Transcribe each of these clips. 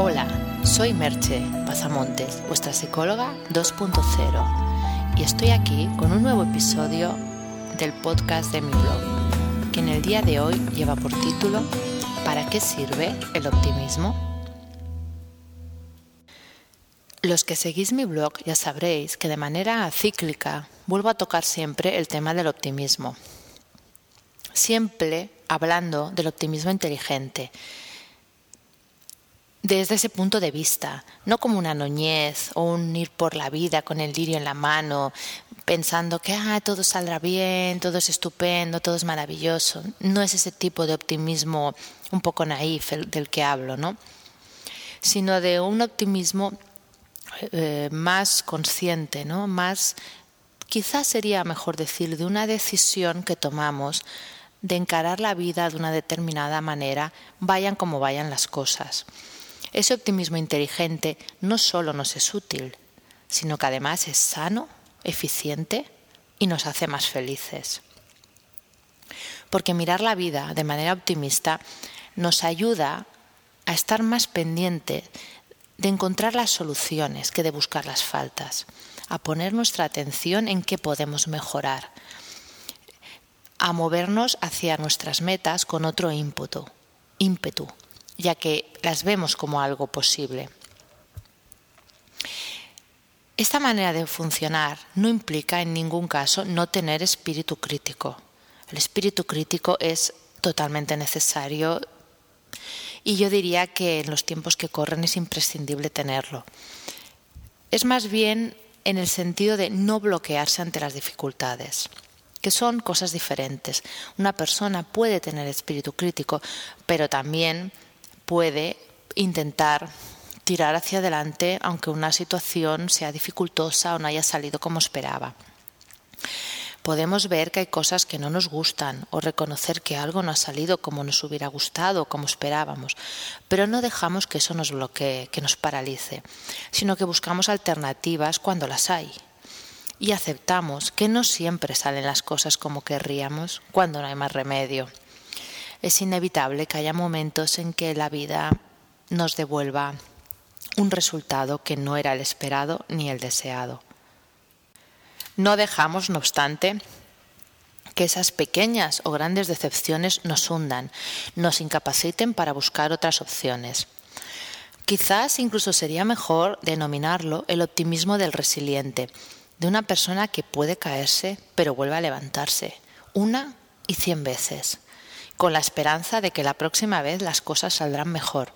Hola, soy Merche Pazamontes, vuestra psicóloga 2.0, y estoy aquí con un nuevo episodio del podcast de mi blog, que en el día de hoy lleva por título ¿Para qué sirve el optimismo? Los que seguís mi blog ya sabréis que de manera cíclica vuelvo a tocar siempre el tema del optimismo. Siempre hablando del optimismo inteligente, desde ese punto de vista, no como una noñez o un ir por la vida con el lirio en la mano, pensando que ah, todo saldrá bien, todo es estupendo, todo es maravilloso. No es ese tipo de optimismo un poco naif del que hablo, ¿no? Sino de un optimismo eh, más consciente, ¿no? Más, quizás sería mejor decir, de una decisión que tomamos de encarar la vida de una determinada manera, vayan como vayan las cosas. Ese optimismo inteligente no solo nos es útil, sino que además es sano, eficiente y nos hace más felices. Porque mirar la vida de manera optimista nos ayuda a estar más pendiente de encontrar las soluciones que de buscar las faltas, a poner nuestra atención en qué podemos mejorar, a movernos hacia nuestras metas con otro ímpetu, ímpetu ya que las vemos como algo posible. Esta manera de funcionar no implica en ningún caso no tener espíritu crítico. El espíritu crítico es totalmente necesario y yo diría que en los tiempos que corren es imprescindible tenerlo. Es más bien en el sentido de no bloquearse ante las dificultades que son cosas diferentes. Una persona puede tener espíritu crítico, pero también puede intentar tirar hacia adelante aunque una situación sea dificultosa o no haya salido como esperaba. Podemos ver que hay cosas que no nos gustan o reconocer que algo no ha salido como nos hubiera gustado o como esperábamos, pero no dejamos que eso nos bloquee, que nos paralice, sino que buscamos alternativas cuando las hay y aceptamos que no siempre salen las cosas como querríamos cuando no hay más remedio es inevitable que haya momentos en que la vida nos devuelva un resultado que no era el esperado ni el deseado. No dejamos, no obstante, que esas pequeñas o grandes decepciones nos hundan, nos incapaciten para buscar otras opciones. Quizás incluso sería mejor denominarlo el optimismo del resiliente, de una persona que puede caerse pero vuelve a levantarse, una y cien veces con la esperanza de que la próxima vez las cosas saldrán mejor,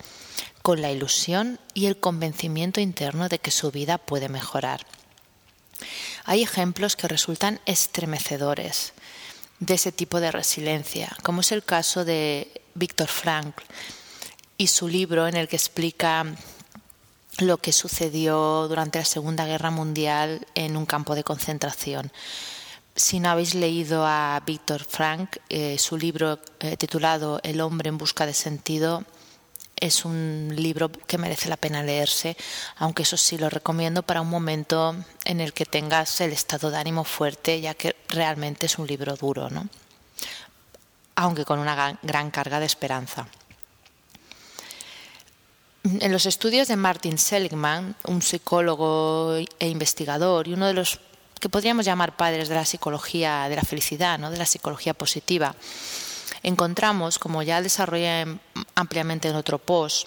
con la ilusión y el convencimiento interno de que su vida puede mejorar. Hay ejemplos que resultan estremecedores de ese tipo de resiliencia, como es el caso de Víctor Frankl y su libro en el que explica lo que sucedió durante la Segunda Guerra Mundial en un campo de concentración. Si no habéis leído a Víctor Frank, eh, su libro eh, titulado El hombre en busca de sentido es un libro que merece la pena leerse, aunque eso sí lo recomiendo para un momento en el que tengas el estado de ánimo fuerte, ya que realmente es un libro duro, ¿no? aunque con una gran carga de esperanza. En los estudios de Martin Seligman, un psicólogo e investigador y uno de los que podríamos llamar padres de la psicología de la felicidad, ¿no? de la psicología positiva, encontramos, como ya desarrollé ampliamente en otro post,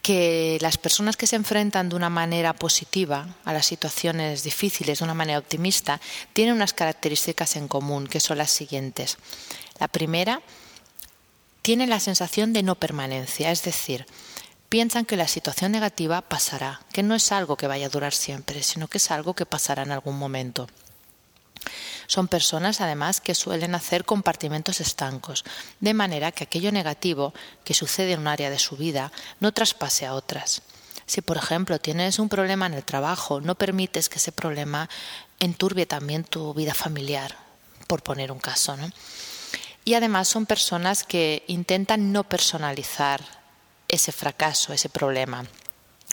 que las personas que se enfrentan de una manera positiva a las situaciones difíciles, de una manera optimista, tienen unas características en común, que son las siguientes. La primera, tienen la sensación de no permanencia, es decir, piensan que la situación negativa pasará, que no es algo que vaya a durar siempre, sino que es algo que pasará en algún momento. Son personas, además, que suelen hacer compartimentos estancos, de manera que aquello negativo que sucede en un área de su vida no traspase a otras. Si, por ejemplo, tienes un problema en el trabajo, no permites que ese problema enturbie también tu vida familiar, por poner un caso. ¿no? Y además son personas que intentan no personalizar ese fracaso, ese problema.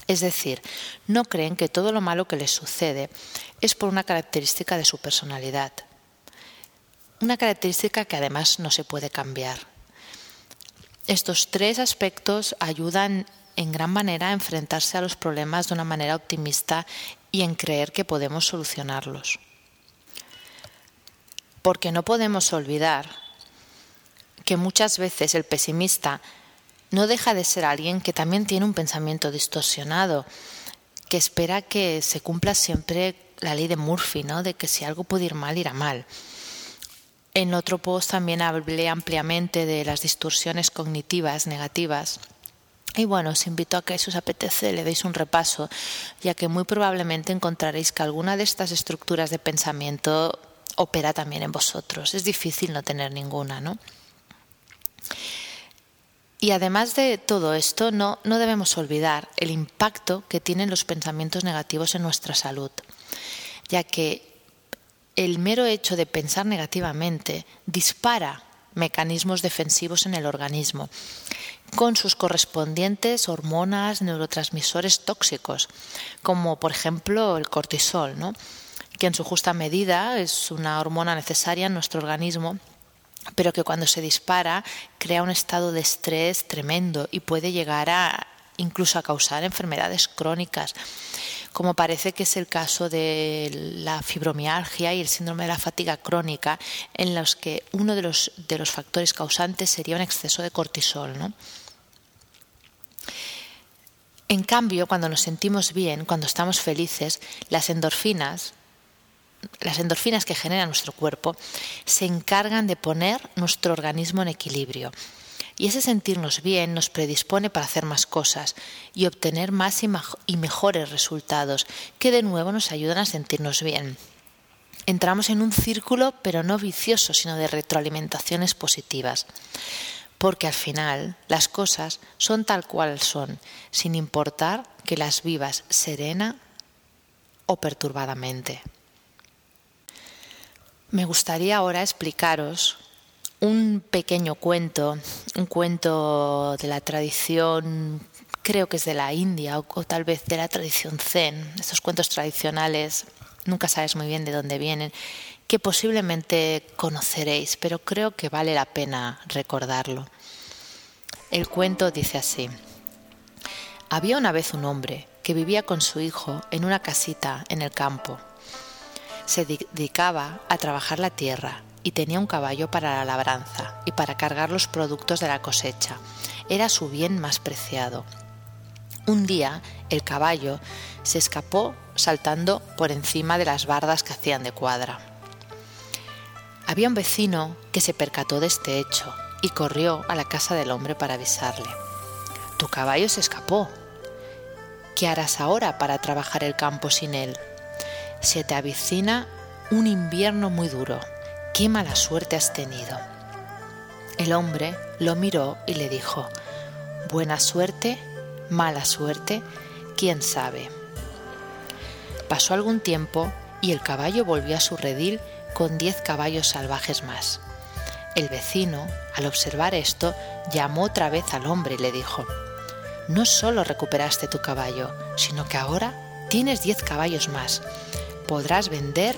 Es decir, no creen que todo lo malo que les sucede es por una característica de su personalidad. Una característica que además no se puede cambiar. Estos tres aspectos ayudan en gran manera a enfrentarse a los problemas de una manera optimista y en creer que podemos solucionarlos. Porque no podemos olvidar que muchas veces el pesimista no deja de ser alguien que también tiene un pensamiento distorsionado, que espera que se cumpla siempre la ley de Murphy, ¿no? de que si algo puede ir mal, irá mal. En otro post también hablé ampliamente de las distorsiones cognitivas negativas. Y bueno, os invito a que si os apetece le deis un repaso, ya que muy probablemente encontraréis que alguna de estas estructuras de pensamiento opera también en vosotros. Es difícil no tener ninguna, ¿no? Y además de todo esto, no, no debemos olvidar el impacto que tienen los pensamientos negativos en nuestra salud, ya que el mero hecho de pensar negativamente dispara mecanismos defensivos en el organismo, con sus correspondientes hormonas, neurotransmisores tóxicos, como por ejemplo el cortisol, que en su justa medida es una hormona necesaria en nuestro organismo pero que cuando se dispara crea un estado de estrés tremendo y puede llegar a incluso a causar enfermedades crónicas, como parece que es el caso de la fibromialgia y el síndrome de la fatiga crónica, en los que uno de los, de los factores causantes sería un exceso de cortisol. ¿no? En cambio, cuando nos sentimos bien, cuando estamos felices, las endorfinas, las endorfinas que genera nuestro cuerpo se encargan de poner nuestro organismo en equilibrio. Y ese sentirnos bien nos predispone para hacer más cosas y obtener más y mejores resultados, que de nuevo nos ayudan a sentirnos bien. Entramos en un círculo, pero no vicioso, sino de retroalimentaciones positivas. Porque al final las cosas son tal cual son, sin importar que las vivas serena o perturbadamente. Me gustaría ahora explicaros un pequeño cuento, un cuento de la tradición, creo que es de la India o, tal vez de la tradición zen, estos cuentos tradicionales, nunca sabes muy bien de dónde vienen, que posiblemente conoceréis, pero creo que vale la pena recordarlo. El cuento dice así. Había una vez un hombre que vivía con su hijo en una casita en el campo se dedicaba a trabajar la tierra y tenía un caballo para la labranza y para cargar los productos de la cosecha. Era su bien más preciado. Un día el caballo se escapó saltando por encima de las bardas que hacían de cuadra. Había un vecino que se percató de este hecho y corrió a la casa del hombre para avisarle. Tu caballo se escapó. ¿Qué harás ahora para trabajar el campo sin él? Se te avicina un invierno muy duro. Qué mala suerte has tenido. El hombre lo miró y le dijo, Buena suerte, mala suerte, quién sabe. Pasó algún tiempo y el caballo volvió a su redil con diez caballos salvajes más. El vecino, al observar esto, llamó otra vez al hombre y le dijo, No solo recuperaste tu caballo, sino que ahora tienes diez caballos más podrás vender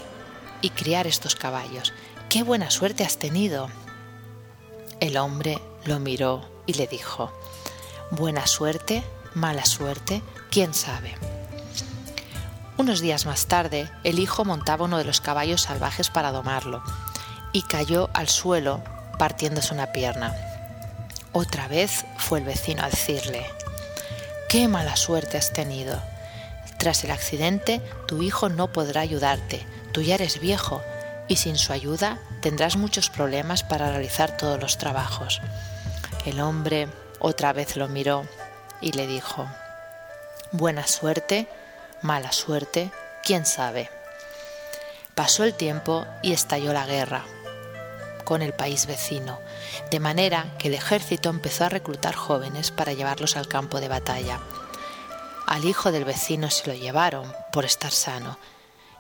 y criar estos caballos. ¡Qué buena suerte has tenido! El hombre lo miró y le dijo, Buena suerte, mala suerte, quién sabe. Unos días más tarde, el hijo montaba uno de los caballos salvajes para domarlo y cayó al suelo partiéndose una pierna. Otra vez fue el vecino a decirle, ¡Qué mala suerte has tenido! Tras el accidente, tu hijo no podrá ayudarte, tú ya eres viejo y sin su ayuda tendrás muchos problemas para realizar todos los trabajos. El hombre otra vez lo miró y le dijo, Buena suerte, mala suerte, quién sabe. Pasó el tiempo y estalló la guerra con el país vecino, de manera que el ejército empezó a reclutar jóvenes para llevarlos al campo de batalla. Al hijo del vecino se lo llevaron por estar sano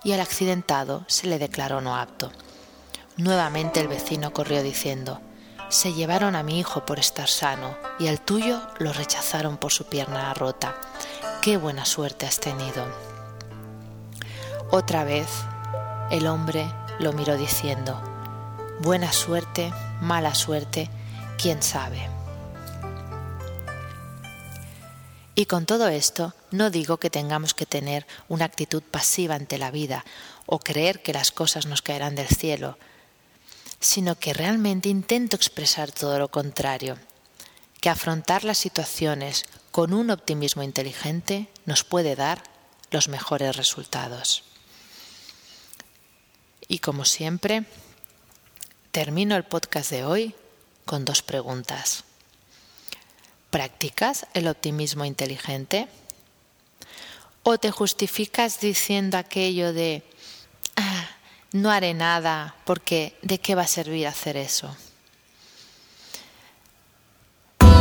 y al accidentado se le declaró no apto. Nuevamente el vecino corrió diciendo, se llevaron a mi hijo por estar sano y al tuyo lo rechazaron por su pierna rota. Qué buena suerte has tenido. Otra vez el hombre lo miró diciendo, buena suerte, mala suerte, quién sabe. Y con todo esto, no digo que tengamos que tener una actitud pasiva ante la vida o creer que las cosas nos caerán del cielo, sino que realmente intento expresar todo lo contrario, que afrontar las situaciones con un optimismo inteligente nos puede dar los mejores resultados. Y como siempre, termino el podcast de hoy con dos preguntas. ¿Practicas el optimismo inteligente? ¿O te justificas diciendo aquello de, ah, no haré nada porque ¿de qué va a servir hacer eso?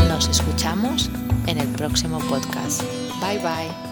Nos escuchamos en el próximo podcast. Bye bye.